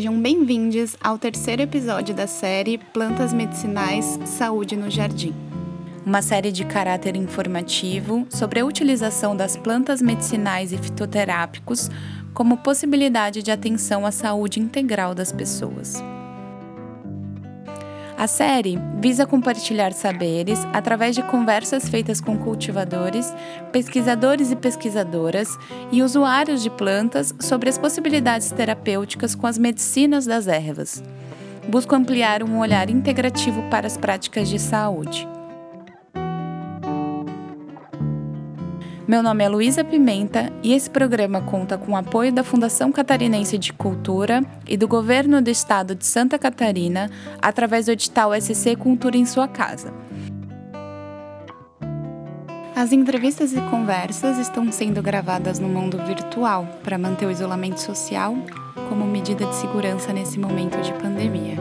Sejam bem-vindos ao terceiro episódio da série Plantas Medicinais Saúde no Jardim. Uma série de caráter informativo sobre a utilização das plantas medicinais e fitoterápicos como possibilidade de atenção à saúde integral das pessoas. A série visa compartilhar saberes através de conversas feitas com cultivadores, pesquisadores e pesquisadoras e usuários de plantas sobre as possibilidades terapêuticas com as medicinas das ervas. Busco ampliar um olhar integrativo para as práticas de saúde. Meu nome é Luísa Pimenta e esse programa conta com o apoio da Fundação Catarinense de Cultura e do Governo do Estado de Santa Catarina através do edital SC Cultura em Sua Casa. As entrevistas e conversas estão sendo gravadas no mundo virtual para manter o isolamento social como medida de segurança nesse momento de pandemia.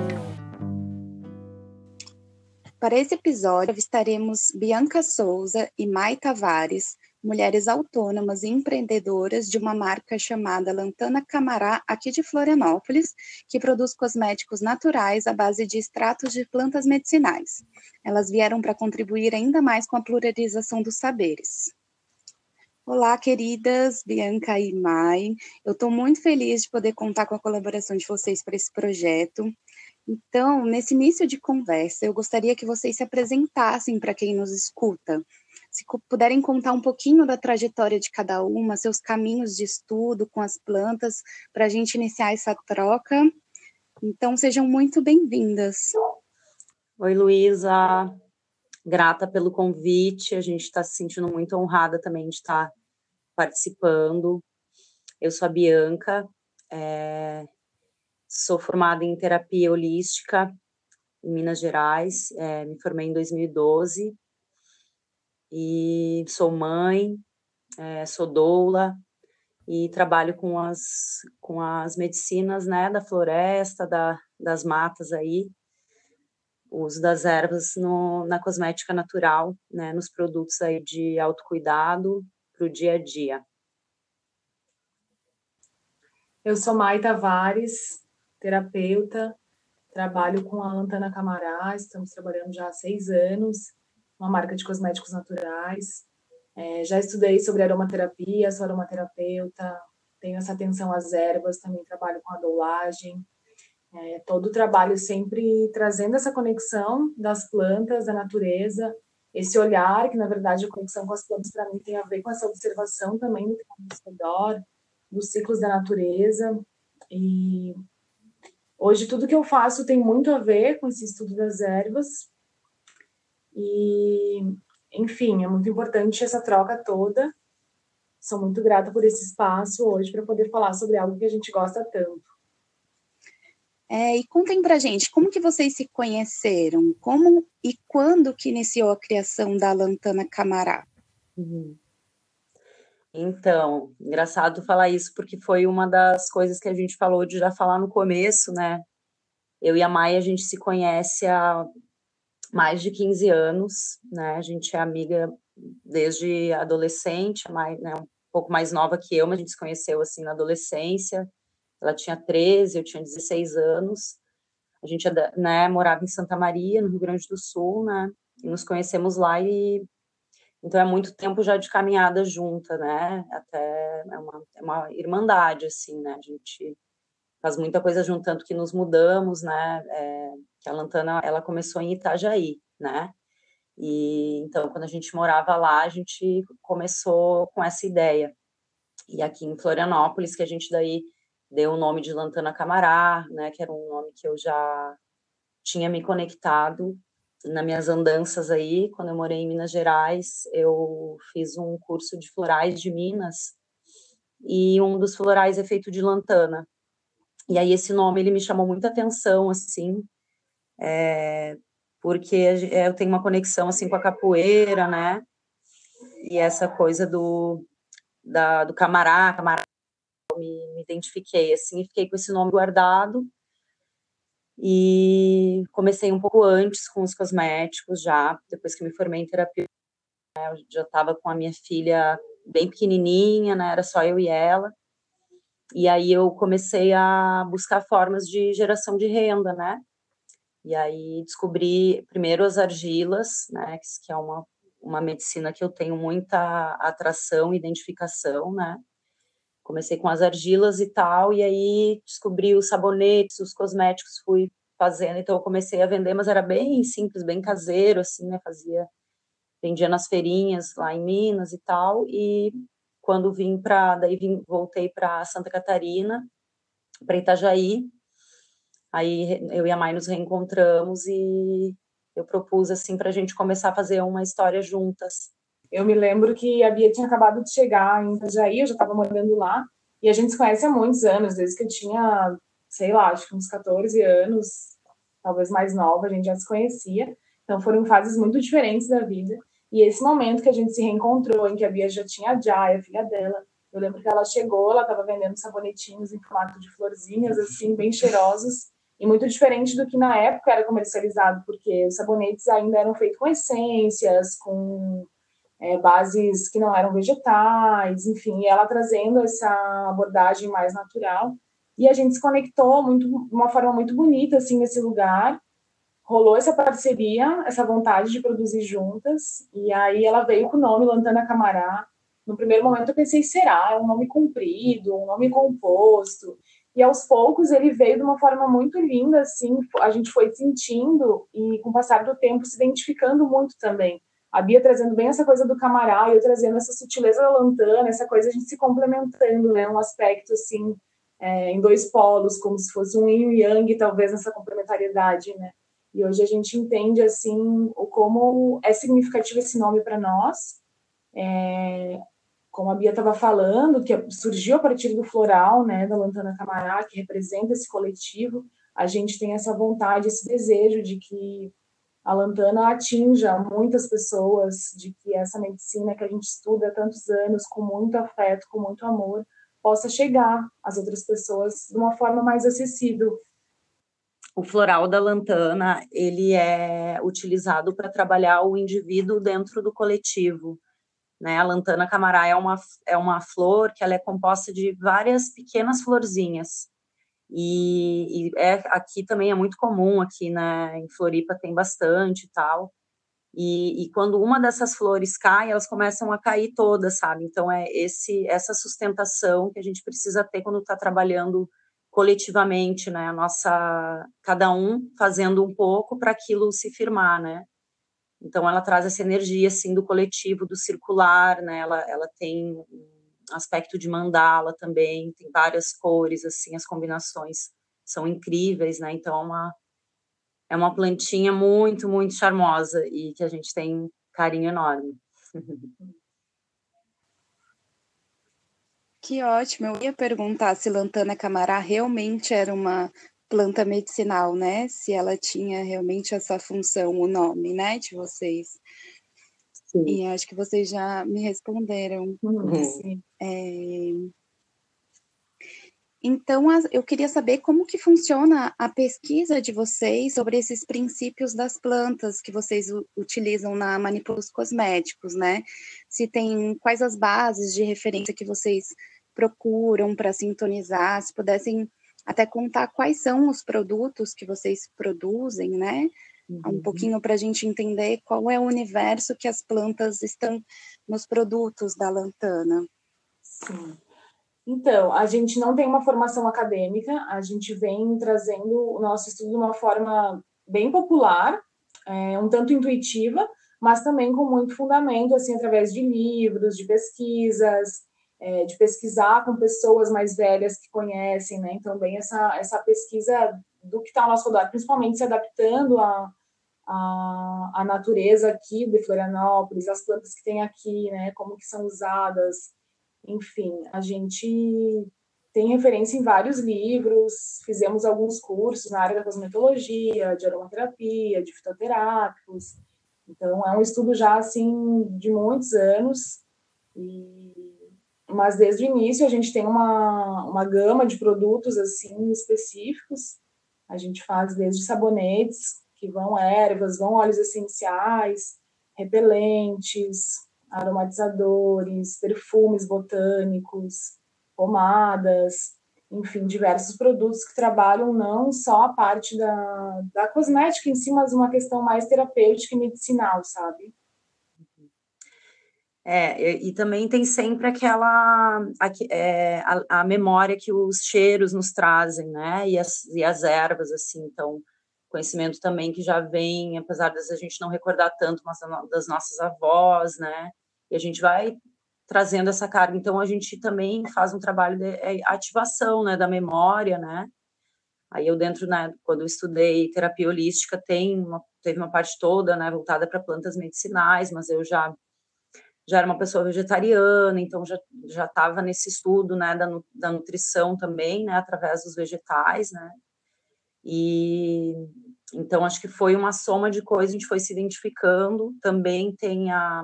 Para esse episódio, estaremos Bianca Souza e Mai Tavares, mulheres autônomas e empreendedoras de uma marca chamada Lantana Camará, aqui de Florianópolis, que produz cosméticos naturais à base de extratos de plantas medicinais. Elas vieram para contribuir ainda mais com a pluralização dos saberes. Olá, queridas Bianca e Mai. Eu estou muito feliz de poder contar com a colaboração de vocês para esse projeto. Então, nesse início de conversa, eu gostaria que vocês se apresentassem para quem nos escuta, se puderem contar um pouquinho da trajetória de cada uma, seus caminhos de estudo com as plantas, para a gente iniciar essa troca. Então, sejam muito bem-vindas. Oi, Luísa. Grata pelo convite. A gente está se sentindo muito honrada também de estar participando. Eu sou a Bianca, é... sou formada em terapia holística em Minas Gerais, é... me formei em 2012 e sou mãe, é, sou doula e trabalho com as, com as medicinas né, da floresta, da, das matas aí, o uso das ervas no, na cosmética natural, né, nos produtos aí de autocuidado para o dia a dia. Eu sou Mai Tavares, terapeuta, trabalho com a Antana Camará, estamos trabalhando já há seis anos uma marca de cosméticos naturais. É, já estudei sobre aromaterapia, sou aromaterapeuta, tenho essa atenção às ervas, também trabalho com a doulagem. É, todo o trabalho sempre trazendo essa conexão das plantas, da natureza, esse olhar, que na verdade a conexão com as plantas para mim tem a ver com essa observação também do que está ao redor, dos ciclos da natureza. E hoje tudo que eu faço tem muito a ver com esse estudo das ervas, e, enfim, é muito importante essa troca toda. Sou muito grata por esse espaço hoje para poder falar sobre algo que a gente gosta tanto. É, e contem pra gente, como que vocês se conheceram? Como e quando que iniciou a criação da Lantana Camará? Uhum. Então, engraçado falar isso, porque foi uma das coisas que a gente falou de já falar no começo, né? Eu e a Maia, a gente se conhece há mais de 15 anos, né? A gente é amiga desde adolescente, mais, né, um pouco mais nova que eu, mas a gente se conheceu assim na adolescência. Ela tinha 13, eu tinha 16 anos. A gente né, morava em Santa Maria, no Rio Grande do Sul, né? E nos conhecemos lá e então é muito tempo já de caminhada junta, né? Até é uma, é uma irmandade assim, né? A gente faz muita coisa junto, tanto que nos mudamos, né? É, que a Lantana ela começou em Itajaí, né? E então quando a gente morava lá, a gente começou com essa ideia. E aqui em Florianópolis que a gente daí deu o nome de Lantana Camará, né, que era um nome que eu já tinha me conectado nas minhas andanças aí, quando eu morei em Minas Gerais, eu fiz um curso de florais de Minas e um dos florais é feito de lantana. E aí esse nome ele me chamou muita atenção assim, é, porque eu tenho uma conexão assim com a capoeira, né? E essa coisa do da, do camará, camará, me, me identifiquei assim, fiquei com esse nome guardado. E comecei um pouco antes com os cosméticos já, depois que me formei em terapia, né, eu já estava com a minha filha bem pequenininha, né? Era só eu e ela. E aí eu comecei a buscar formas de geração de renda, né? E aí descobri primeiro as argilas, né, que é uma, uma medicina que eu tenho muita atração, identificação, né? Comecei com as argilas e tal, e aí descobri os sabonetes, os cosméticos, fui fazendo, então eu comecei a vender, mas era bem simples, bem caseiro, assim, né? Fazia, vendia nas feirinhas lá em Minas e tal, e quando vim para, daí vim, voltei para Santa Catarina, para Itajaí, Aí eu e a Mai nos reencontramos e eu propus assim para a gente começar a fazer uma história juntas. Eu me lembro que a Bia tinha acabado de chegar em Itajaí, eu já estava morando lá, e a gente se conhece há muitos anos, desde que eu tinha, sei lá, acho que uns 14 anos, talvez mais nova, a gente já se conhecia. Então foram fases muito diferentes da vida. E esse momento que a gente se reencontrou, em que a Bia já tinha a Jai, a filha dela, eu lembro que ela chegou, ela estava vendendo sabonetinhos em formato de florzinhas, assim, bem cheirosos. E muito diferente do que na época era comercializado, porque os sabonetes ainda eram feitos com essências, com é, bases que não eram vegetais, enfim, e ela trazendo essa abordagem mais natural. E a gente se conectou muito, de uma forma muito bonita, assim, nesse lugar. Rolou essa parceria, essa vontade de produzir juntas, e aí ela veio com o nome Lantana Camará. No primeiro momento eu pensei, será? É um nome comprido, um nome composto. E aos poucos ele veio de uma forma muito linda, assim, a gente foi sentindo e com o passar do tempo se identificando muito também. A Bia trazendo bem essa coisa do camará e eu trazendo essa sutileza da lantana, essa coisa a gente se complementando, né? Um aspecto assim, é, em dois polos, como se fosse um yin e yang, talvez nessa complementariedade, né? E hoje a gente entende assim o como é significativo esse nome para nós. É, como a Bia estava falando, que surgiu a partir do floral, né, da Lantana Camará, que representa esse coletivo, a gente tem essa vontade, esse desejo de que a lantana atinja muitas pessoas, de que essa medicina que a gente estuda há tantos anos, com muito afeto, com muito amor, possa chegar às outras pessoas de uma forma mais acessível. O floral da lantana, ele é utilizado para trabalhar o indivíduo dentro do coletivo. Né? A lantana camará é uma, é uma flor que ela é composta de várias pequenas florzinhas. E, e é, aqui também é muito comum, aqui né, em Floripa tem bastante e tal. E, e, quando uma dessas flores cai, elas começam a cair todas, sabe? Então é esse essa sustentação que a gente precisa ter quando está trabalhando coletivamente, né? A nossa cada um fazendo um pouco para aquilo se firmar, né? Então ela traz essa energia assim do coletivo, do circular, né? Ela, ela tem aspecto de mandala também, tem várias cores assim, as combinações são incríveis, né? Então é uma é uma plantinha muito, muito charmosa e que a gente tem carinho enorme. Que ótimo! Eu ia perguntar se Lantana Camará realmente era uma planta medicinal, né? Se ela tinha realmente essa função, o nome, né, de vocês. Sim. E acho que vocês já me responderam. Uhum. É... Então, eu queria saber como que funciona a pesquisa de vocês sobre esses princípios das plantas que vocês utilizam na manipulação cosméticos, né? Se tem quais as bases de referência que vocês procuram para sintonizar, se pudessem até contar quais são os produtos que vocês produzem, né? Uhum. Um pouquinho para a gente entender qual é o universo que as plantas estão nos produtos da Lantana. Sim. Então, a gente não tem uma formação acadêmica, a gente vem trazendo o nosso estudo de uma forma bem popular, é, um tanto intuitiva, mas também com muito fundamento, assim, através de livros, de pesquisas, é, de pesquisar com pessoas mais velhas que conhecem, né? Então, bem essa, essa pesquisa do que está ao nosso redor, principalmente se adaptando à a, a, natureza aqui de Florianópolis, as plantas que tem aqui, né? Como que são usadas, enfim, a gente tem referência em vários livros, fizemos alguns cursos na área da cosmetologia, de aromaterapia, de fitoterápicos, então é um estudo já, assim, de muitos anos, e mas desde o início a gente tem uma, uma gama de produtos assim específicos. A gente faz desde sabonetes, que vão ervas, vão óleos essenciais, repelentes, aromatizadores, perfumes botânicos, pomadas, enfim, diversos produtos que trabalham não só a parte da, da cosmética em si, mas uma questão mais terapêutica e medicinal, sabe? É, e, e também tem sempre aquela a, é, a, a, memória que os cheiros nos trazem, né? E as, e as ervas, assim, então conhecimento também que já vem, apesar de a gente não recordar tanto, mas das nossas avós, né? E a gente vai trazendo essa carga. Então a gente também faz um trabalho de é, ativação, né, da memória, né? Aí eu dentro, né, quando eu estudei terapia holística, tem uma, teve uma parte toda, né, voltada para plantas medicinais, mas eu já já era uma pessoa vegetariana, então já já estava nesse estudo, né, da, da nutrição também, né, através dos vegetais, né? E então acho que foi uma soma de coisas, a gente foi se identificando. Também tem a,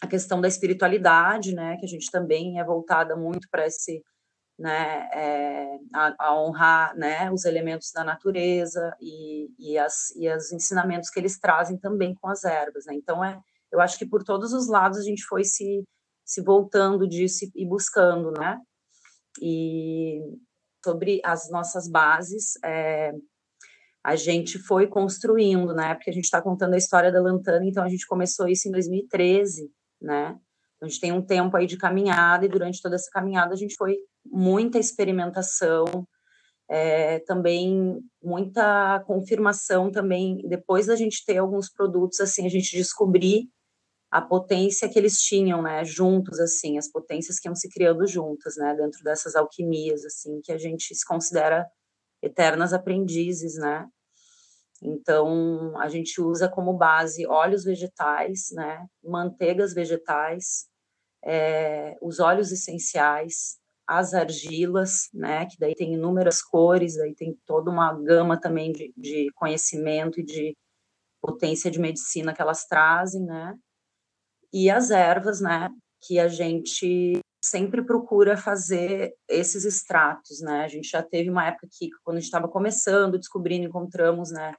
a questão da espiritualidade, né, que a gente também é voltada muito para esse, né, é, a, a, honrar, né, os elementos da natureza e, e, as, e os ensinamentos que eles trazem também com as ervas, né. Então é, eu acho que por todos os lados a gente foi se se voltando disso e buscando, né? E sobre as nossas bases, é, a gente foi construindo, né? Porque a gente está contando a história da Lantana, então a gente começou isso em 2013, né? A gente tem um tempo aí de caminhada e durante toda essa caminhada a gente foi muita experimentação, é, também muita confirmação também depois da gente ter alguns produtos assim a gente descobrir a potência que eles tinham, né, juntos, assim, as potências que iam se criando juntas, né, dentro dessas alquimias, assim, que a gente se considera eternas aprendizes, né, então, a gente usa como base óleos vegetais, né, manteigas vegetais, é, os óleos essenciais, as argilas, né, que daí tem inúmeras cores, daí tem toda uma gama também de, de conhecimento e de potência de medicina que elas trazem, né, e as ervas, né, que a gente sempre procura fazer esses extratos, né? A gente já teve uma época que, quando a gente estava começando, descobrindo, encontramos, né,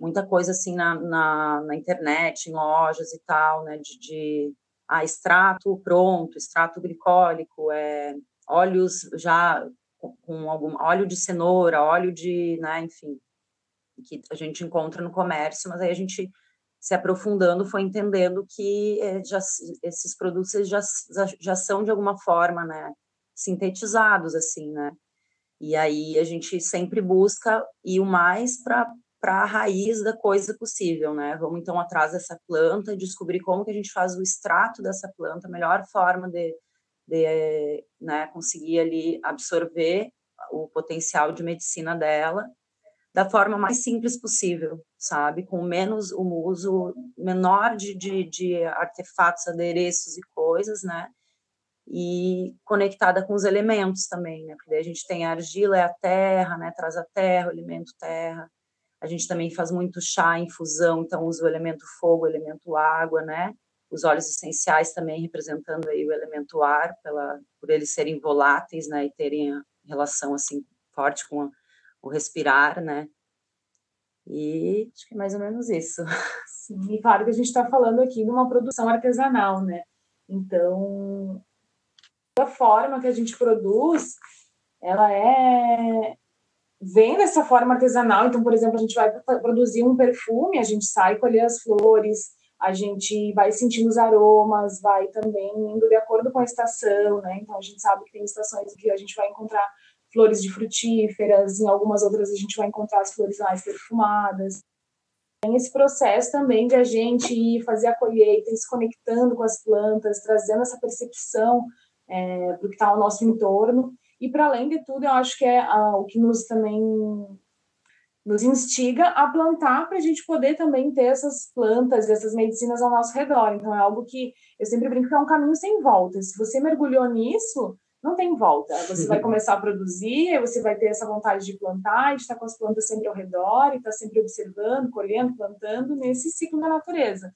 muita coisa assim na, na, na, internet, em lojas e tal, né, de, de ah, extrato pronto, extrato glicólico, é, óleos já com algum óleo de cenoura, óleo de, né, enfim, que a gente encontra no comércio, mas aí a gente se aprofundando, foi entendendo que eh, já, esses produtos já, já são de alguma forma, né, sintetizados, assim, né, e aí a gente sempre busca ir o mais para para a raiz da coisa possível, né? Vamos então atrás dessa planta e descobrir como que a gente faz o extrato dessa planta, a melhor forma de, de né, conseguir ali absorver o potencial de medicina dela da forma mais simples possível, sabe? Com menos o uso menor de, de, de artefatos, adereços e coisas, né? E conectada com os elementos também, né? Porque daí a gente tem a argila, é a terra, né? Traz a terra, o elemento terra. A gente também faz muito chá, infusão, então usa o elemento fogo, o elemento água, né? Os óleos essenciais também representando aí o elemento ar, pela, por eles serem voláteis, né? E terem relação, assim, forte com a o respirar, né? E acho que é mais ou menos isso. Sim, e claro que a gente está falando aqui de uma produção artesanal, né? Então, a forma que a gente produz, ela é vem dessa forma artesanal. Então, por exemplo, a gente vai produzir um perfume, a gente sai colher as flores, a gente vai sentindo os aromas, vai também indo de acordo com a estação, né? Então, a gente sabe que tem estações que a gente vai encontrar flores de frutíferas, em algumas outras a gente vai encontrar as flores mais perfumadas. Tem esse processo também de a gente ir fazer a colheita, se conectando com as plantas, trazendo essa percepção é, para o que está ao nosso entorno. E, para além de tudo, eu acho que é o que nos também nos instiga a plantar para a gente poder também ter essas plantas, essas medicinas ao nosso redor. Então, é algo que eu sempre brinco que é um caminho sem volta. Se você mergulhou nisso, não tem volta. Você vai começar a produzir, você vai ter essa vontade de plantar, de estar com as plantas sempre ao redor, e estar sempre observando, colhendo, plantando nesse ciclo da natureza.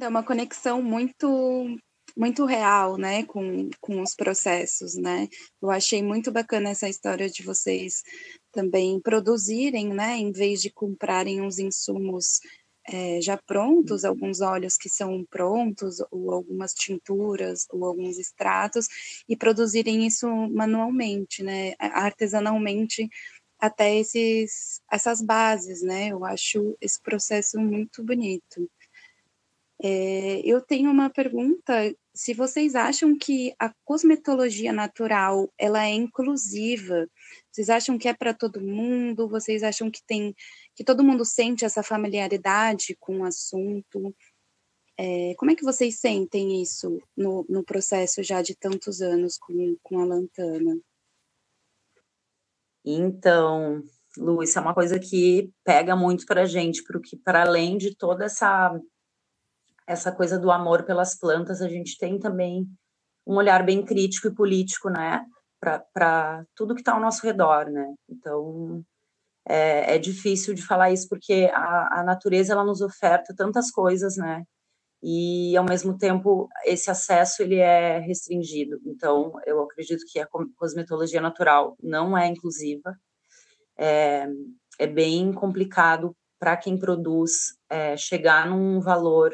É uma conexão muito muito real, né, com, com os processos, né? Eu achei muito bacana essa história de vocês também produzirem, né, em vez de comprarem os insumos é, já prontos, alguns óleos que são prontos, ou algumas tinturas, ou alguns extratos, e produzirem isso manualmente, né, artesanalmente, até esses, essas bases, né? Eu acho esse processo muito bonito. É, eu tenho uma pergunta, se vocês acham que a cosmetologia natural, ela é inclusiva, vocês acham que é para todo mundo? Vocês acham que tem que todo mundo sente essa familiaridade com o assunto? É, como é que vocês sentem isso no, no processo já de tantos anos com, com a Lantana? Então, Lu, isso é uma coisa que pega muito para a gente, porque para além de toda essa essa coisa do amor pelas plantas, a gente tem também um olhar bem crítico e político, né, para tudo que está ao nosso redor, né. Então é, é, difícil de falar isso porque a, a natureza ela nos oferta tantas coisas, né, e ao mesmo tempo esse acesso ele é restringido. Então eu acredito que a cosmetologia natural não é inclusiva, é, é bem complicado para quem produz é, chegar num valor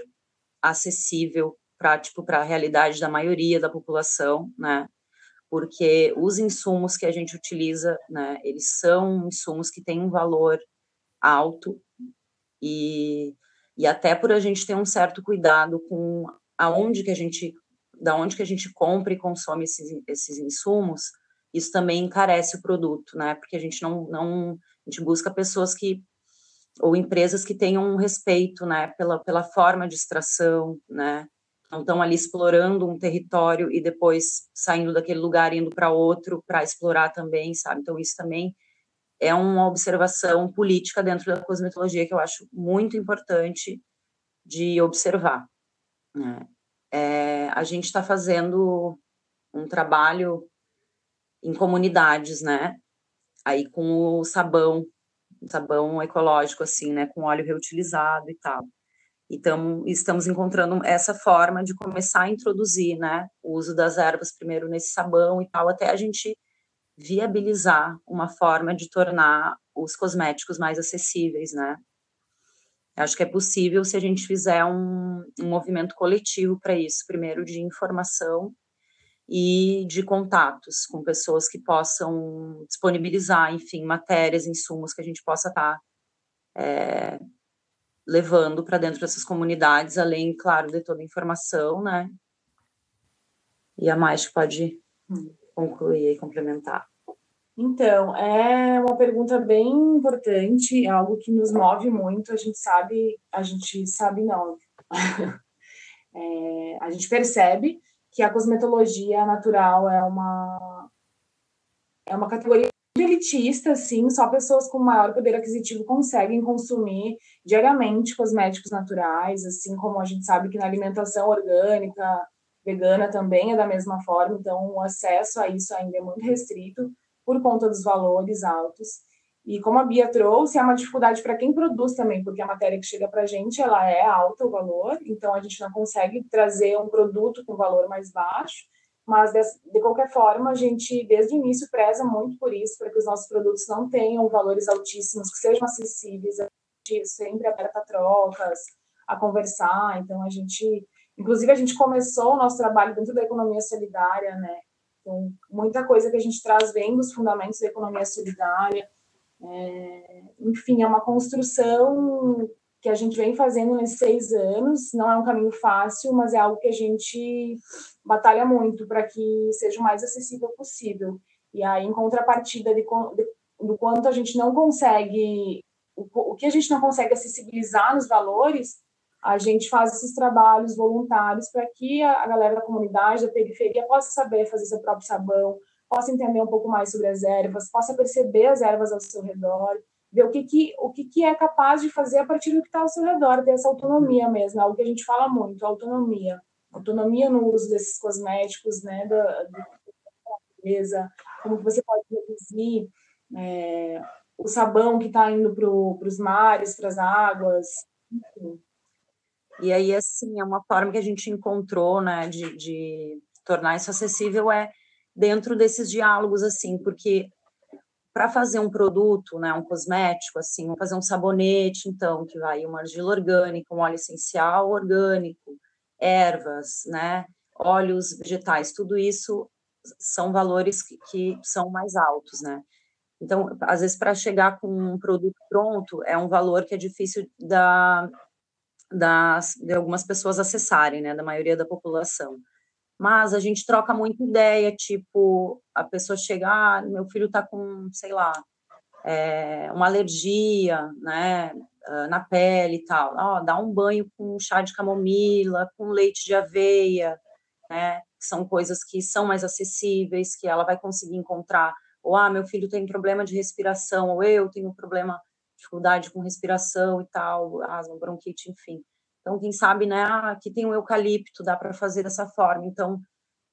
acessível para tipo para a realidade da maioria da população, né? Porque os insumos que a gente utiliza, né, eles são insumos que têm um valor alto e, e até por a gente ter um certo cuidado com aonde que a gente da onde que a gente compra e consome esses, esses insumos, isso também encarece o produto, né? Porque a gente não, não a gente busca pessoas que ou empresas que tenham um respeito, né, pela, pela forma de extração, né, não estão ali explorando um território e depois saindo daquele lugar indo para outro para explorar também, sabe? Então isso também é uma observação política dentro da cosmetologia que eu acho muito importante de observar. Né? É, a gente está fazendo um trabalho em comunidades, né? Aí com o sabão sabão ecológico, assim, né, com óleo reutilizado e tal. Então, estamos encontrando essa forma de começar a introduzir, né, o uso das ervas primeiro nesse sabão e tal, até a gente viabilizar uma forma de tornar os cosméticos mais acessíveis, né. Acho que é possível se a gente fizer um, um movimento coletivo para isso, primeiro de informação e de contatos com pessoas que possam disponibilizar, enfim, matérias, insumos que a gente possa estar tá, é, levando para dentro dessas comunidades, além, claro, de toda a informação, né? E a mais pode hum. concluir e complementar. Então, é uma pergunta bem importante, é algo que nos move muito. A gente sabe, a gente sabe não, é, a gente percebe que a cosmetologia natural é uma é uma categoria elitista, assim, só pessoas com maior poder aquisitivo conseguem consumir diariamente cosméticos naturais, assim como a gente sabe que na alimentação orgânica, vegana também é da mesma forma, então o acesso a isso ainda é muito restrito por conta dos valores altos. E como a Bia trouxe, é uma dificuldade para quem produz também, porque a matéria que chega para a gente ela é alta o valor, então a gente não consegue trazer um produto com valor mais baixo, mas de, qualquer forma a gente desde o início preza muito por isso, para que os nossos produtos não tenham valores altíssimos, que sejam acessíveis, a gente sempre aberta a trocas, a conversar, então a gente, inclusive a gente começou o nosso trabalho dentro da economia solidária, né? Então, muita coisa que a gente traz vem dos fundamentos da economia solidária, é, enfim, é uma construção que a gente vem fazendo nesses seis anos. Não é um caminho fácil, mas é algo que a gente batalha muito para que seja o mais acessível possível. E aí, em contrapartida de, de, do quanto a gente não consegue, o, o que a gente não consegue acessibilizar nos valores, a gente faz esses trabalhos voluntários para que a, a galera da comunidade, da periferia, possa saber fazer seu próprio sabão, possa entender um pouco mais sobre as ervas, possa perceber as ervas ao seu redor, ver o que, que, o que, que é capaz de fazer a partir do que está ao seu redor, ter essa autonomia mesmo, é algo que a gente fala muito, autonomia. Autonomia no uso desses cosméticos, né, da, natureza, como você pode reduzir é, o sabão que está indo para os mares, para as águas, enfim. E aí, assim, é uma forma que a gente encontrou, né, de, de tornar isso acessível é dentro desses diálogos, assim, porque para fazer um produto, né, um cosmético, assim, fazer um sabonete, então, que vai uma argila orgânica, um óleo essencial orgânico, ervas, né, óleos vegetais, tudo isso são valores que, que são mais altos, né? Então, às vezes, para chegar com um produto pronto, é um valor que é difícil da, das, de algumas pessoas acessarem, né, da maioria da população. Mas a gente troca muita ideia, tipo, a pessoa chega, ah, meu filho está com, sei lá, é, uma alergia, né, ah, na pele e tal. Ó, dá um banho com chá de camomila, com leite de aveia, né, são coisas que são mais acessíveis, que ela vai conseguir encontrar ou ah, meu filho tem problema de respiração, ou eu tenho problema, dificuldade com respiração e tal, asma, bronquite, enfim. Então, quem sabe, né, ah, aqui tem o eucalipto, dá para fazer dessa forma. Então,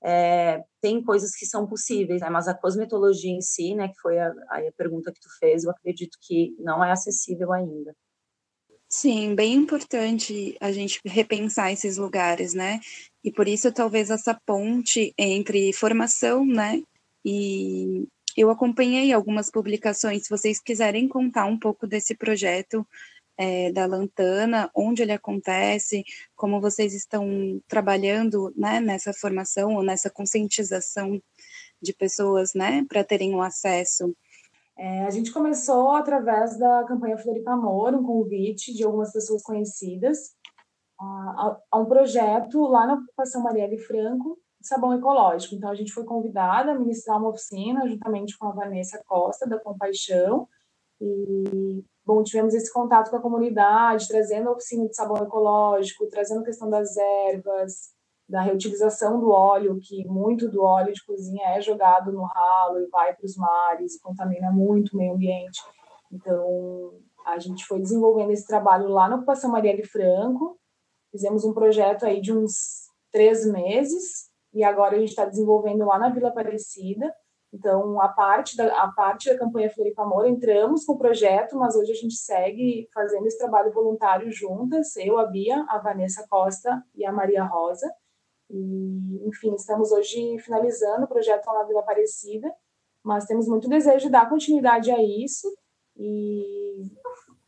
é, tem coisas que são possíveis, né, mas a cosmetologia em si, né, que foi a, a pergunta que tu fez, eu acredito que não é acessível ainda. Sim, bem importante a gente repensar esses lugares, né? E por isso talvez essa ponte entre formação, né, e eu acompanhei algumas publicações. Se vocês quiserem contar um pouco desse projeto é, da Lantana, onde ele acontece, como vocês estão trabalhando né, nessa formação ou nessa conscientização de pessoas né, para terem o acesso. É, a gente começou através da campanha Floripa Amor, um convite de algumas pessoas conhecidas a, a um projeto lá na ocupação Marielle Franco, sabão ecológico. Então, a gente foi convidada a ministrar uma oficina juntamente com a Vanessa Costa, da Compaixão. E, bom, tivemos esse contato com a comunidade, trazendo a oficina de sabão ecológico, trazendo a questão das ervas, da reutilização do óleo, que muito do óleo de cozinha é jogado no ralo e vai para os mares e contamina muito o meio ambiente. Então, a gente foi desenvolvendo esse trabalho lá na Ocupação Marielle Franco, fizemos um projeto aí de uns três meses, e agora a gente está desenvolvendo lá na Vila Aparecida. Então, a parte da, a parte da campanha Floripa Amor, entramos com o projeto, mas hoje a gente segue fazendo esse trabalho voluntário juntas, eu, a Bia, a Vanessa Costa e a Maria Rosa. E, enfim, estamos hoje finalizando o projeto lá na Vila Aparecida, mas temos muito desejo de dar continuidade a isso e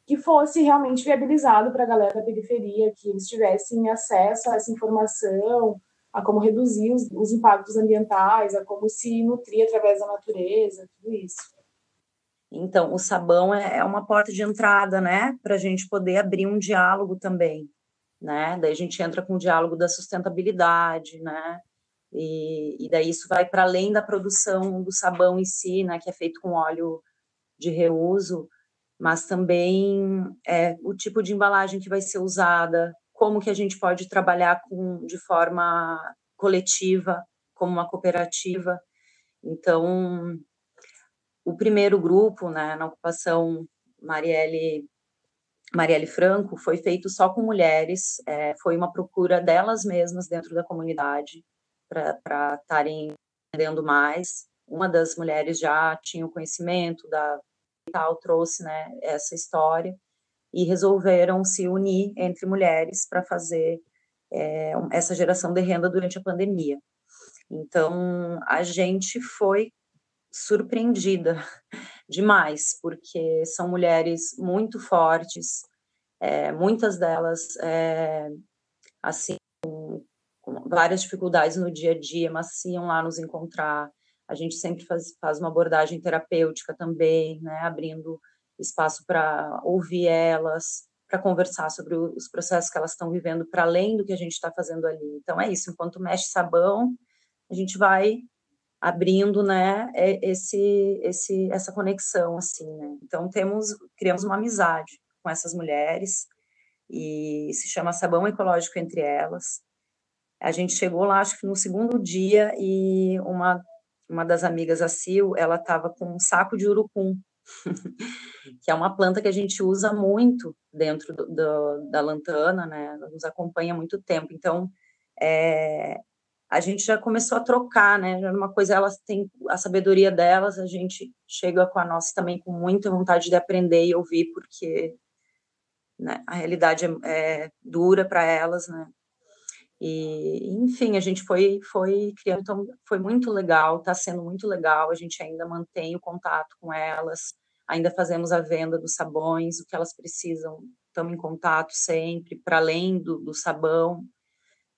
que fosse realmente viabilizado para a galera da periferia, que eles tivessem acesso a essa informação, a como reduzir os, os impactos ambientais, a como se nutrir através da natureza, tudo isso. Então, o sabão é, é uma porta de entrada, né, para a gente poder abrir um diálogo também, né? Daí a gente entra com o diálogo da sustentabilidade, né? E, e daí isso vai para além da produção do sabão em si, né, que é feito com óleo de reuso, mas também é, o tipo de embalagem que vai ser usada, como que a gente pode trabalhar com, de forma coletiva, como uma cooperativa. Então, o primeiro grupo, né, na ocupação Marielle, Marielle Franco, foi feito só com mulheres, é, foi uma procura delas mesmas dentro da comunidade para estarem entendendo mais. Uma das mulheres já tinha o conhecimento da tal, trouxe né, essa história e resolveram se unir entre mulheres para fazer é, essa geração de renda durante a pandemia. Então, a gente foi surpreendida demais, porque são mulheres muito fortes, é, muitas delas, é, assim, com, com, várias dificuldades no dia a dia, mas iam lá nos encontrar. A gente sempre faz, faz uma abordagem terapêutica também, né, abrindo espaço para ouvir elas, para conversar sobre os processos que elas estão vivendo para além do que a gente está fazendo ali. Então é isso, enquanto mexe sabão, a gente vai abrindo, né, esse, esse, essa conexão, assim, né? Então temos, criamos uma amizade com essas mulheres e se chama Sabão Ecológico Entre Elas. A gente chegou lá, acho que no segundo dia e uma uma das amigas, a Sil, ela estava com um saco de urucum que é uma planta que a gente usa muito dentro do, do, da lantana, né? Nos acompanha há muito tempo. Então, é, a gente já começou a trocar, né? Uma coisa, elas têm a sabedoria delas, a gente chega com a nossa também com muita vontade de aprender e ouvir, porque né, a realidade é, é dura para elas, né? E, enfim, a gente foi, foi criando, então foi muito legal, está sendo muito legal, a gente ainda mantém o contato com elas, ainda fazemos a venda dos sabões, o que elas precisam, estamos em contato sempre, para além do, do sabão.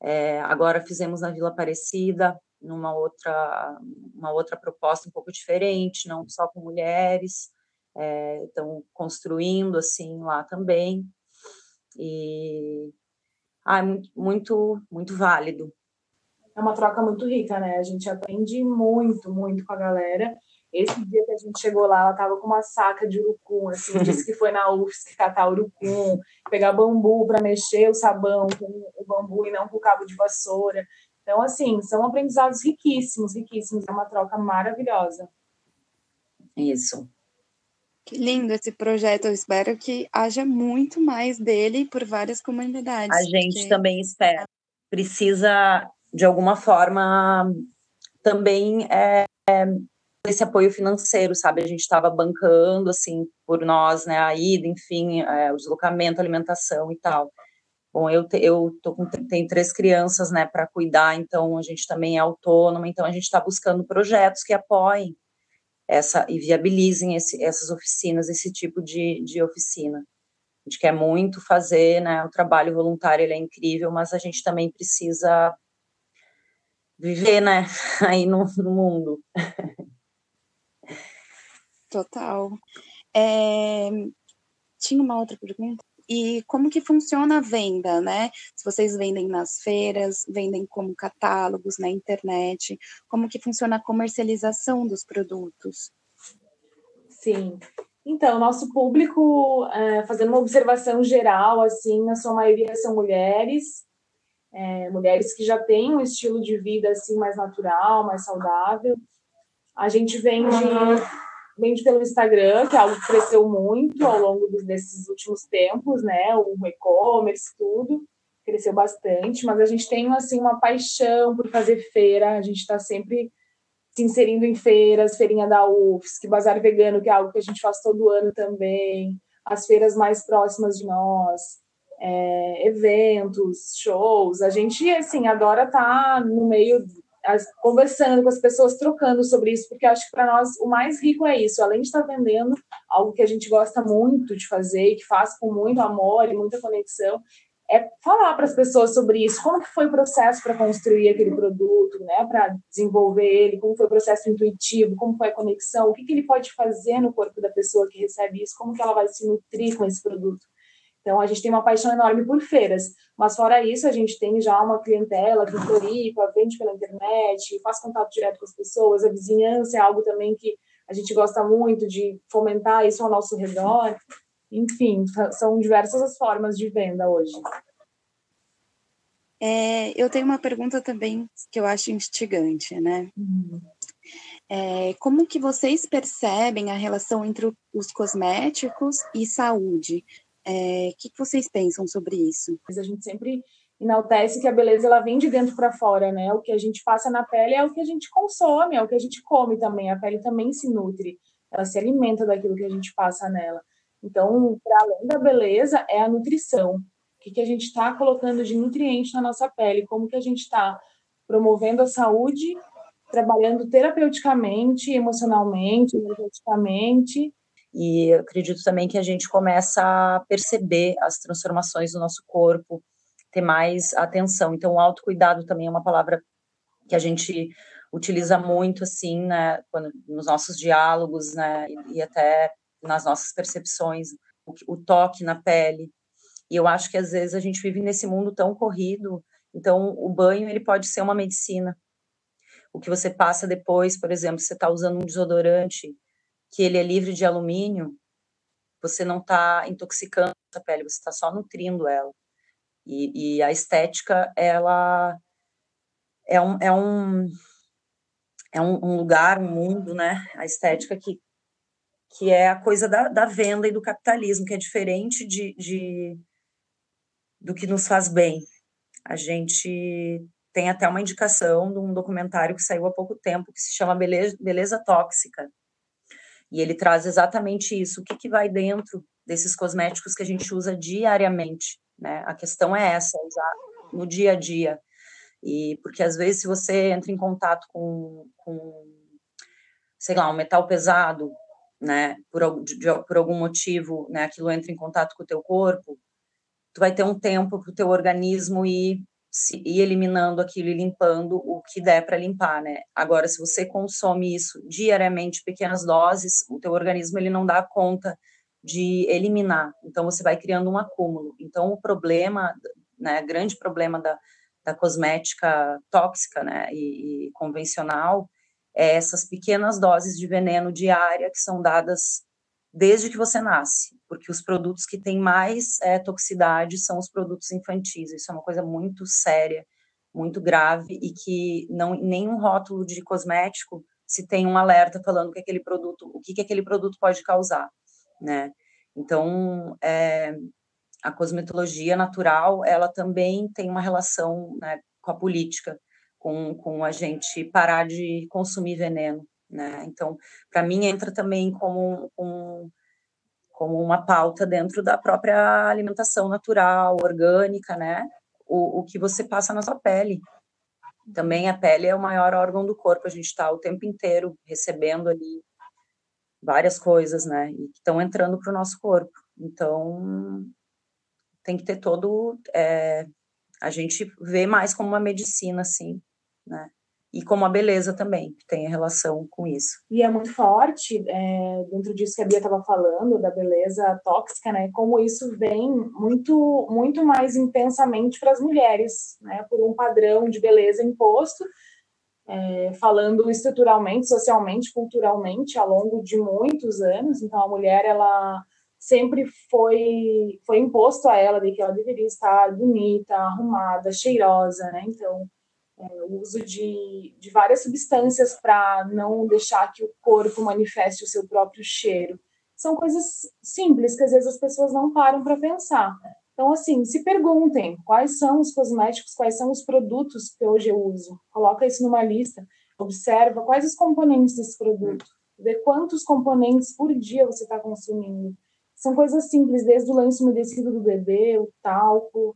É, agora fizemos na Vila Aparecida, numa outra, uma outra proposta um pouco diferente, não só com mulheres, é, construindo assim lá também. E ah, é muito, muito válido. É uma troca muito rica, né? A gente aprende muito, muito com a galera. Esse dia que a gente chegou lá, ela tava com uma saca de urucum, assim, disse que foi na UFSC catar urucum, pegar bambu para mexer o sabão com o bambu e não com o cabo de vassoura. Então, assim, são aprendizados riquíssimos, riquíssimos. É uma troca maravilhosa. Isso. Que lindo esse projeto. Eu espero que haja muito mais dele por várias comunidades. A gente porque... também espera. Precisa, de alguma forma, também é, é, esse apoio financeiro, sabe? A gente estava bancando, assim, por nós, né? A ida, enfim, é, o deslocamento, alimentação e tal. Bom, eu, te, eu tô com, tenho três crianças, né, para cuidar, então a gente também é autônoma, então a gente está buscando projetos que apoiem essa e viabilizem esse, essas oficinas, esse tipo de, de oficina. A gente quer muito fazer, né? O trabalho voluntário ele é incrível, mas a gente também precisa viver, né? Aí no, no mundo. Total. É... Tinha uma outra pergunta? E como que funciona a venda, né? Se vocês vendem nas feiras, vendem como catálogos na internet, como que funciona a comercialização dos produtos? Sim. Então, nosso público, é, fazendo uma observação geral, assim, na sua maioria são mulheres, é, mulheres que já têm um estilo de vida assim mais natural, mais saudável. A gente vende vende pelo Instagram, que é algo que cresceu muito ao longo desses últimos tempos, né? O e-commerce, tudo. Cresceu bastante, mas a gente tem assim uma paixão por fazer feira, a gente está sempre se inserindo em feiras, feirinha da UFSC, bazar vegano, que é algo que a gente faz todo ano também, as feiras mais próximas de nós, é, eventos, shows, a gente assim adora estar tá no meio as, conversando com as pessoas, trocando sobre isso, porque acho que para nós o mais rico é isso, além de estar vendendo algo que a gente gosta muito de fazer e que faz com muito amor e muita conexão, é falar para as pessoas sobre isso, como que foi o processo para construir aquele produto, né, para desenvolver ele, como foi o processo intuitivo, como foi a conexão, o que, que ele pode fazer no corpo da pessoa que recebe isso, como que ela vai se nutrir com esse produto. Então, a gente tem uma paixão enorme por feiras, mas fora isso, a gente tem já uma clientela que Floripa, vende pela internet, faz contato direto com as pessoas, a vizinhança é algo também que a gente gosta muito de fomentar isso ao nosso redor. Enfim, são diversas as formas de venda hoje. É, eu tenho uma pergunta também que eu acho instigante, né? Uhum. É, como que vocês percebem a relação entre os cosméticos e saúde? O é, que, que vocês pensam sobre isso? A gente sempre enaltece que a beleza ela vem de dentro para fora, né? O que a gente passa na pele é o que a gente consome, é o que a gente come também. A pele também se nutre, ela se alimenta daquilo que a gente passa nela. Então, para além da beleza, é a nutrição. O que, que a gente está colocando de nutriente na nossa pele? Como que a gente está promovendo a saúde, trabalhando terapeuticamente, emocionalmente, energeticamente e acredito também que a gente começa a perceber as transformações do nosso corpo, ter mais atenção. Então, o autocuidado também é uma palavra que a gente utiliza muito, assim, né, quando, nos nossos diálogos, né, e, e até nas nossas percepções, o, o toque na pele. E eu acho que às vezes a gente vive nesse mundo tão corrido, então o banho ele pode ser uma medicina. O que você passa depois, por exemplo, você está usando um desodorante, que ele é livre de alumínio, você não está intoxicando a pele, você está só nutrindo ela. E, e, a estética, ela é um, é um, é um, lugar, um mundo, né? A estética que, que é a coisa da, da venda e do capitalismo, que é diferente de, de do que nos faz bem. A gente tem até uma indicação de um documentário que saiu há pouco tempo que se chama Beleza, Beleza Tóxica, e ele traz exatamente isso, o que, que vai dentro desses cosméticos que a gente usa diariamente, né? A questão é essa, usar no dia a dia. E porque às vezes se você entra em contato com, com sei lá, um metal pesado, né, por, de, por algum motivo, né, aquilo entra em contato com o teu corpo, tu vai ter um tempo para o teu organismo ir, se, ir eliminando aquilo e limpando o que der para limpar, né? Agora, se você consome isso diariamente, pequenas doses, o teu organismo ele não dá conta de eliminar. Então, você vai criando um acúmulo. Então, o problema, né, grande problema da, da cosmética tóxica, né, e, e convencional, é essas pequenas doses de veneno diária que são dadas desde que você nasce, porque os produtos que têm mais é, toxicidade são os produtos infantis. Isso é uma coisa muito séria, muito grave e que não nenhum rótulo de cosmético se tem um alerta falando que aquele produto, o que, que aquele produto pode causar, né? Então, é, a cosmetologia natural, ela também tem uma relação né, com a política, com, com a gente parar de consumir veneno, né? Então, para mim, entra também como, um, como uma pauta dentro da própria alimentação natural, orgânica, né? O, o que você passa na sua pele. Também a pele é o maior órgão do corpo, a gente está o tempo inteiro recebendo ali várias coisas, né? E que estão entrando para o nosso corpo. Então, tem que ter todo. É, a gente vê mais como uma medicina, assim, né? E como a beleza também, que tem relação com isso. E é muito forte, é, dentro disso que a Bia estava falando, da beleza tóxica, né? Como isso vem muito, muito mais intensamente para as mulheres, né? Por um padrão de beleza imposto, é, falando estruturalmente, socialmente, culturalmente, ao longo de muitos anos. Então, a mulher, ela sempre foi, foi imposto a ela de que ela deveria estar bonita, arrumada, cheirosa, né? Então, é, o uso de, de várias substâncias para não deixar que o corpo manifeste o seu próprio cheiro. São coisas simples que às vezes as pessoas não param para pensar. Então, assim, se perguntem quais são os cosméticos, quais são os produtos que hoje eu uso. Coloca isso numa lista, observa quais os componentes desse produto, vê quantos componentes por dia você está consumindo. São coisas simples, desde o lenço umedecido do bebê, o talco,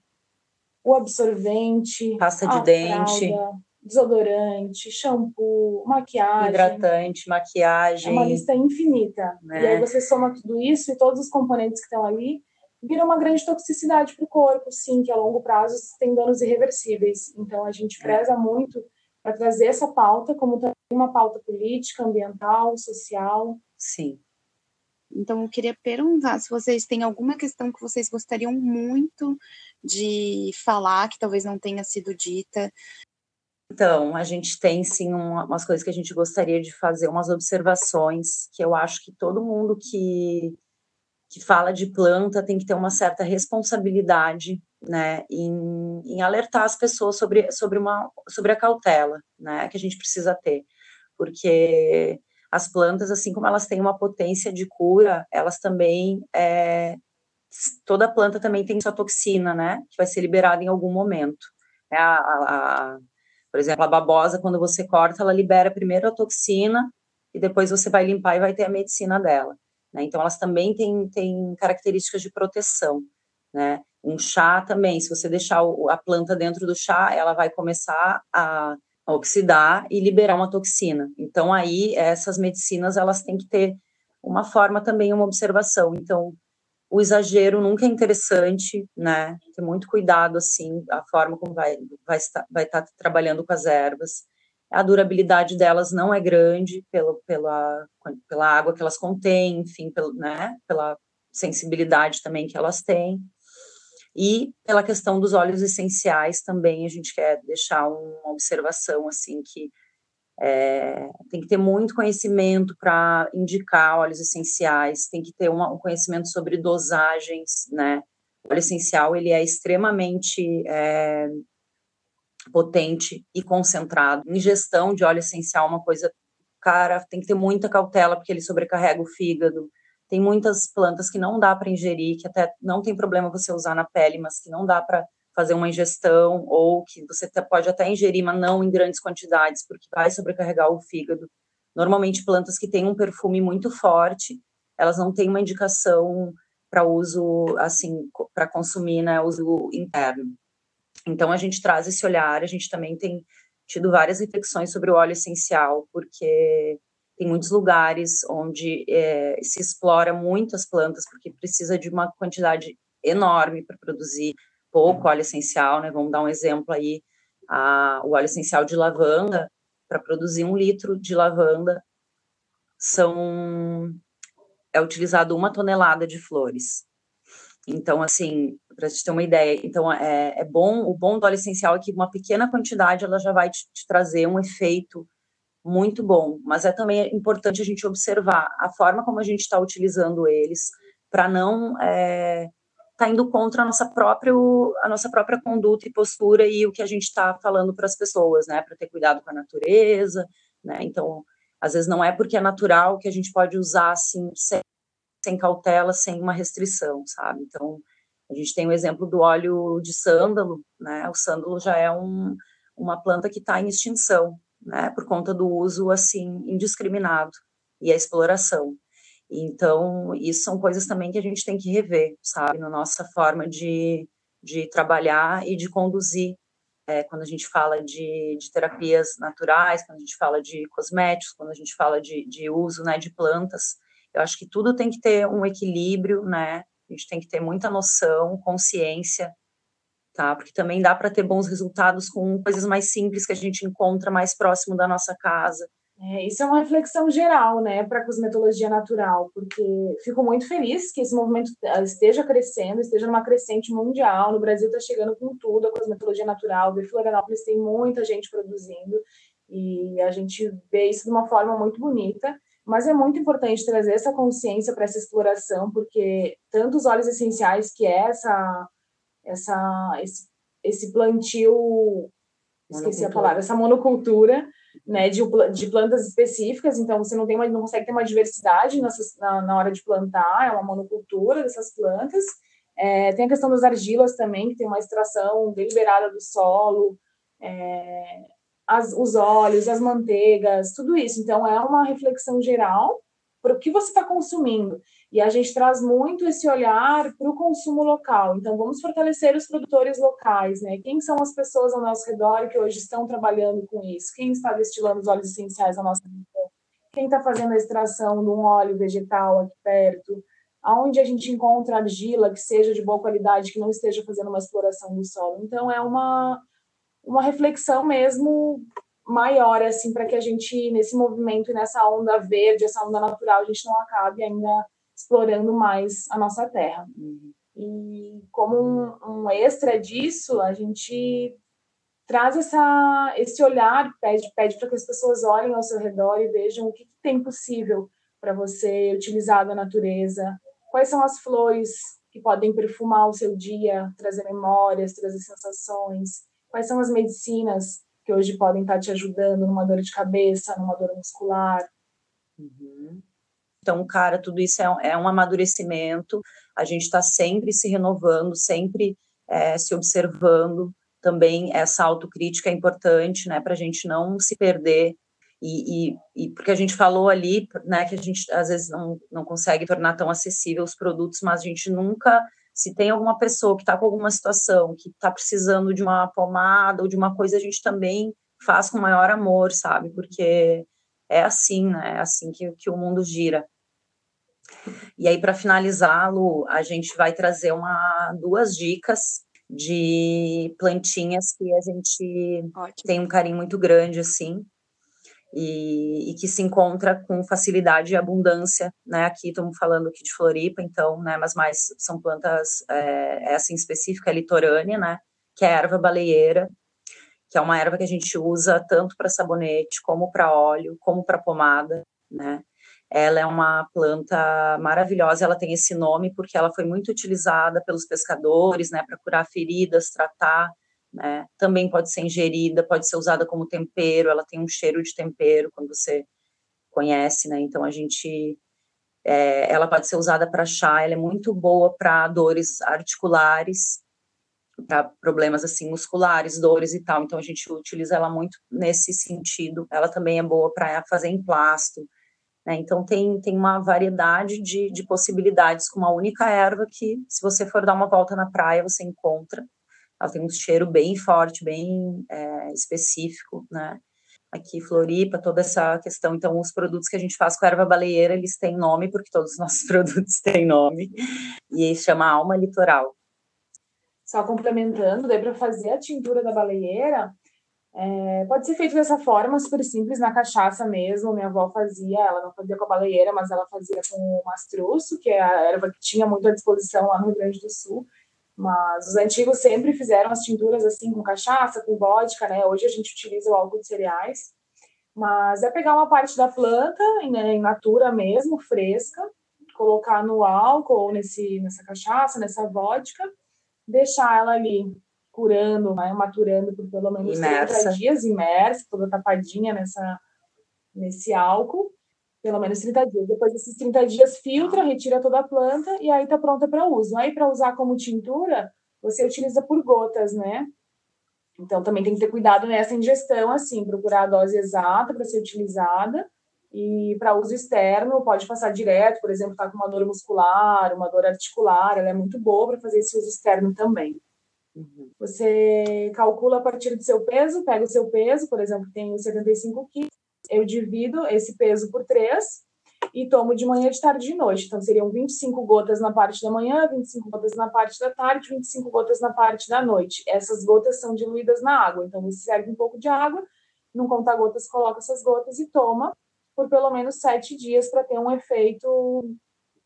o absorvente, pasta de dente, fralda, desodorante, shampoo, maquiagem, hidratante, maquiagem. É uma lista infinita. Né? E aí você soma tudo isso e todos os componentes que estão ali, vira uma grande toxicidade para o corpo, sim, que a longo prazo tem danos irreversíveis. Então a gente é. preza é. muito para trazer essa pauta como também uma pauta política, ambiental, social. Sim. Então, eu queria perguntar se vocês têm alguma questão que vocês gostariam muito de falar, que talvez não tenha sido dita. Então, a gente tem sim umas coisas que a gente gostaria de fazer, umas observações, que eu acho que todo mundo que, que fala de planta tem que ter uma certa responsabilidade, né, em, em alertar as pessoas sobre, sobre, uma, sobre a cautela, né, que a gente precisa ter. Porque as plantas, assim como elas têm uma potência de cura, elas também é, toda planta também tem sua toxina, né? Que vai ser liberada em algum momento. É a, a, a, por exemplo, a babosa, quando você corta, ela libera primeiro a toxina e depois você vai limpar e vai ter a medicina dela. Né? Então, elas também têm, têm características de proteção. Né? Um chá também, se você deixar a planta dentro do chá, ela vai começar a oxidar e liberar uma toxina. Então aí essas medicinas elas têm que ter uma forma também uma observação. Então o exagero nunca é interessante, né? Ter muito cuidado assim a forma como vai vai estar vai estar trabalhando com as ervas. A durabilidade delas não é grande pelo, pela pela água que elas contêm, enfim, pelo, né? Pela sensibilidade também que elas têm. E pela questão dos óleos essenciais também a gente quer deixar uma observação assim que é, tem que ter muito conhecimento para indicar óleos essenciais, tem que ter uma, um conhecimento sobre dosagens, né? O óleo essencial ele é extremamente é, potente e concentrado. Ingestão de óleo essencial é uma coisa, cara, tem que ter muita cautela porque ele sobrecarrega o fígado. Tem muitas plantas que não dá para ingerir, que até não tem problema você usar na pele, mas que não dá para fazer uma ingestão, ou que você pode até ingerir, mas não em grandes quantidades, porque vai sobrecarregar o fígado. Normalmente, plantas que têm um perfume muito forte, elas não têm uma indicação para uso, assim, para consumir, né, uso interno. Então a gente traz esse olhar, a gente também tem tido várias reflexões sobre o óleo essencial, porque tem muitos lugares onde é, se explora muitas plantas, porque precisa de uma quantidade enorme para produzir pouco óleo essencial, né? Vamos dar um exemplo aí, a, o óleo essencial de lavanda, para produzir um litro de lavanda, são é utilizado uma tonelada de flores. Então, assim, para te ter uma ideia, então é, é, bom, o bom do óleo essencial é que uma pequena quantidade ela já vai te, te trazer um efeito muito bom, mas é também importante a gente observar a forma como a gente está utilizando eles para não é, tá indo contra a nossa própria a nossa própria conduta e postura e o que a gente está falando para as pessoas, né, para ter cuidado com a natureza, né? Então, às vezes não é porque é natural que a gente pode usar assim sem sem cautela, sem uma restrição, sabe? Então, a gente tem o exemplo do óleo de sândalo, né? O sândalo já é um, uma planta que está em extinção, né? Por conta do uso, assim, indiscriminado e a exploração. Então, isso são coisas também que a gente tem que rever, sabe? Na nossa forma de, de trabalhar e de conduzir é, quando a gente fala de, de, terapias naturais, quando a gente fala de cosméticos, quando a gente fala de, de uso né, de plantas, eu acho que tudo tem que ter um equilíbrio, né? A gente tem que ter muita noção, consciência, tá? Porque também dá para ter bons resultados com coisas mais simples que a gente encontra mais próximo da nossa casa. É, isso é uma reflexão geral, né, para a cosmetologia natural, porque fico muito feliz que esse movimento esteja crescendo, esteja numa crescente mundial. No Brasil está chegando com tudo a cosmetologia natural. De Florianópolis tem muita gente produzindo e a gente vê isso de uma forma muito bonita. Mas é muito importante trazer essa consciência para essa exploração, porque tanto os óleos essenciais, que é essa, essa, esse, esse plantio, esqueci a palavra, essa monocultura, né, de, de plantas específicas, então você não, tem uma, não consegue ter uma diversidade na, na hora de plantar, é uma monocultura dessas plantas. É, tem a questão das argilas também, que tem uma extração deliberada do solo. É, as, os óleos, as manteigas, tudo isso. Então, é uma reflexão geral para o que você está consumindo. E a gente traz muito esse olhar para o consumo local. Então, vamos fortalecer os produtores locais, né? Quem são as pessoas ao nosso redor que hoje estão trabalhando com isso? Quem está destilando os óleos essenciais à nossa região? Quem está fazendo a extração de um óleo vegetal aqui perto? Aonde a gente encontra argila que seja de boa qualidade, que não esteja fazendo uma exploração do solo? Então, é uma uma reflexão mesmo maior, assim, para que a gente, nesse movimento, nessa onda verde, essa onda natural, a gente não acabe ainda explorando mais a nossa terra. Uhum. E como um, um, extra disso, a gente traz essa, esse olhar, pede, pede para que as pessoas olhem ao seu redor e vejam o que, que tem possível para você utilizar da natureza, quais são as flores que podem perfumar o seu dia, trazer memórias, trazer sensações, Quais são as medicinas que hoje podem estar te ajudando numa dor de cabeça, numa dor muscular? Uhum. Então, cara, tudo isso é, é um amadurecimento. A gente está sempre se renovando, sempre é, se observando. Também essa autocrítica é importante, né, para a gente não se perder. E, e, e, porque a gente falou ali, né, que a gente às vezes não, não consegue tornar tão acessível os produtos, mas a gente nunca se tem alguma pessoa que está com alguma situação, que está precisando de uma pomada ou de uma coisa, a gente também faz com maior amor, sabe? Porque é assim, né? É assim que, que o mundo gira. E aí, para finalizá-lo, a gente vai trazer uma, duas dicas de plantinhas que a gente Ótimo. tem um carinho muito grande, assim, e, e, que se encontra com facilidade e abundância, né? Aqui estamos falando aqui de Floripa, então, né? Mas mais são plantas, é, essa em específica é litorânea, né? Que é a erva baleeira, que é uma erva que a gente usa tanto para sabonete, como para óleo, como para pomada, né? Ela é uma planta maravilhosa, ela tem esse nome porque ela foi muito utilizada pelos pescadores, né? Para curar feridas, tratar né? Também pode ser ingerida, pode ser usada como tempero, ela tem um cheiro de tempero quando você conhece, né? Então a gente é, ela pode ser usada para chá, ela é muito boa para dores articulares, para problemas assim musculares, dores e tal. Então a gente utiliza ela muito nesse sentido. Ela também é boa para fazer emplasto. Né? Então tem, tem uma variedade de, de possibilidades com uma única erva que, se você for dar uma volta na praia, você encontra ela tem um cheiro bem forte, bem é, específico, né? Aqui, Floripa, toda essa questão. Então, os produtos que a gente faz com a erva baleeira, eles têm nome, porque todos os nossos produtos têm nome, e se chama Alma Litoral. Só complementando, daí para fazer a tintura da baleeira, é, pode ser feito dessa forma, super simples, na cachaça mesmo. Minha avó fazia, ela não fazia com a baleeira, mas ela fazia com o mastruço, que é a erva que tinha muito à disposição lá no Rio Grande do Sul. Mas os antigos sempre fizeram as tinturas assim com cachaça, com vodka, né? Hoje a gente utiliza o álcool de cereais. Mas é pegar uma parte da planta, né, em natura mesmo, fresca, colocar no álcool nesse, nessa cachaça, nessa vodka, deixar ela ali curando, né, maturando por pelo menos imersa. 30 dias, imersa, toda tapadinha nessa, nesse álcool pelo menos 30 dias. Depois desses 30 dias, filtra, retira toda a planta e aí tá pronta para uso. Aí, para usar como tintura, você utiliza por gotas, né? Então, também tem que ter cuidado nessa ingestão, assim, procurar a dose exata para ser utilizada. E para uso externo, pode passar direto, por exemplo, tá com uma dor muscular, uma dor articular, ela é muito boa para fazer esse uso externo também. Uhum. Você calcula a partir do seu peso, pega o seu peso, por exemplo, tem 75 quilos, eu divido esse peso por três e tomo de manhã, de tarde e de noite. Então, seriam 25 gotas na parte da manhã, 25 gotas na parte da tarde, 25 gotas na parte da noite. Essas gotas são diluídas na água. Então, você serve um pouco de água, num conta-gotas, coloca essas gotas e toma por pelo menos sete dias para ter um efeito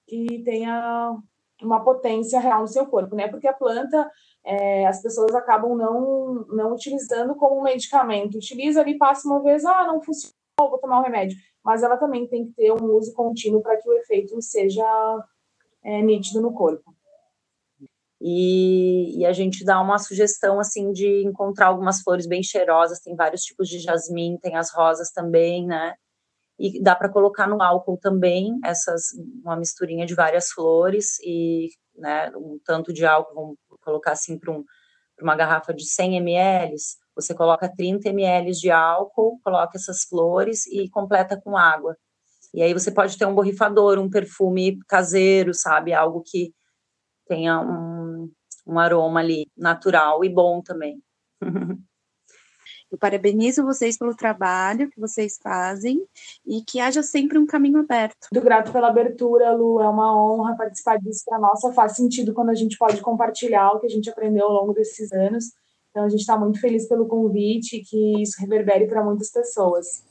que tenha uma potência real no seu corpo, né? Porque a planta, é, as pessoas acabam não, não utilizando como medicamento. Utiliza ali, passa uma vez, ah, não funciona vou tomar um remédio. Mas ela também tem que ter um uso contínuo para que o efeito seja é, nítido no corpo. E, e, a gente dá uma sugestão assim de encontrar algumas flores bem cheirosas, tem vários tipos de jasmim, tem as rosas também, né? E dá para colocar no álcool também essas uma misturinha de várias flores e né, um tanto de álcool, colocar assim para um, uma garrafa de 100 ml, você coloca 30 ml de álcool, coloca essas flores e completa com água. E aí você pode ter um borrifador, um perfume caseiro, sabe? Algo que tenha um, um aroma ali natural e bom também. Eu parabenizo vocês pelo trabalho que vocês fazem e que haja sempre um caminho aberto. Muito grato pela abertura, Lu. É uma honra participar disso para nós. Faz sentido quando a gente pode compartilhar o que a gente aprendeu ao longo desses anos. Então, a gente está muito feliz pelo convite e que isso reverbere para muitas pessoas.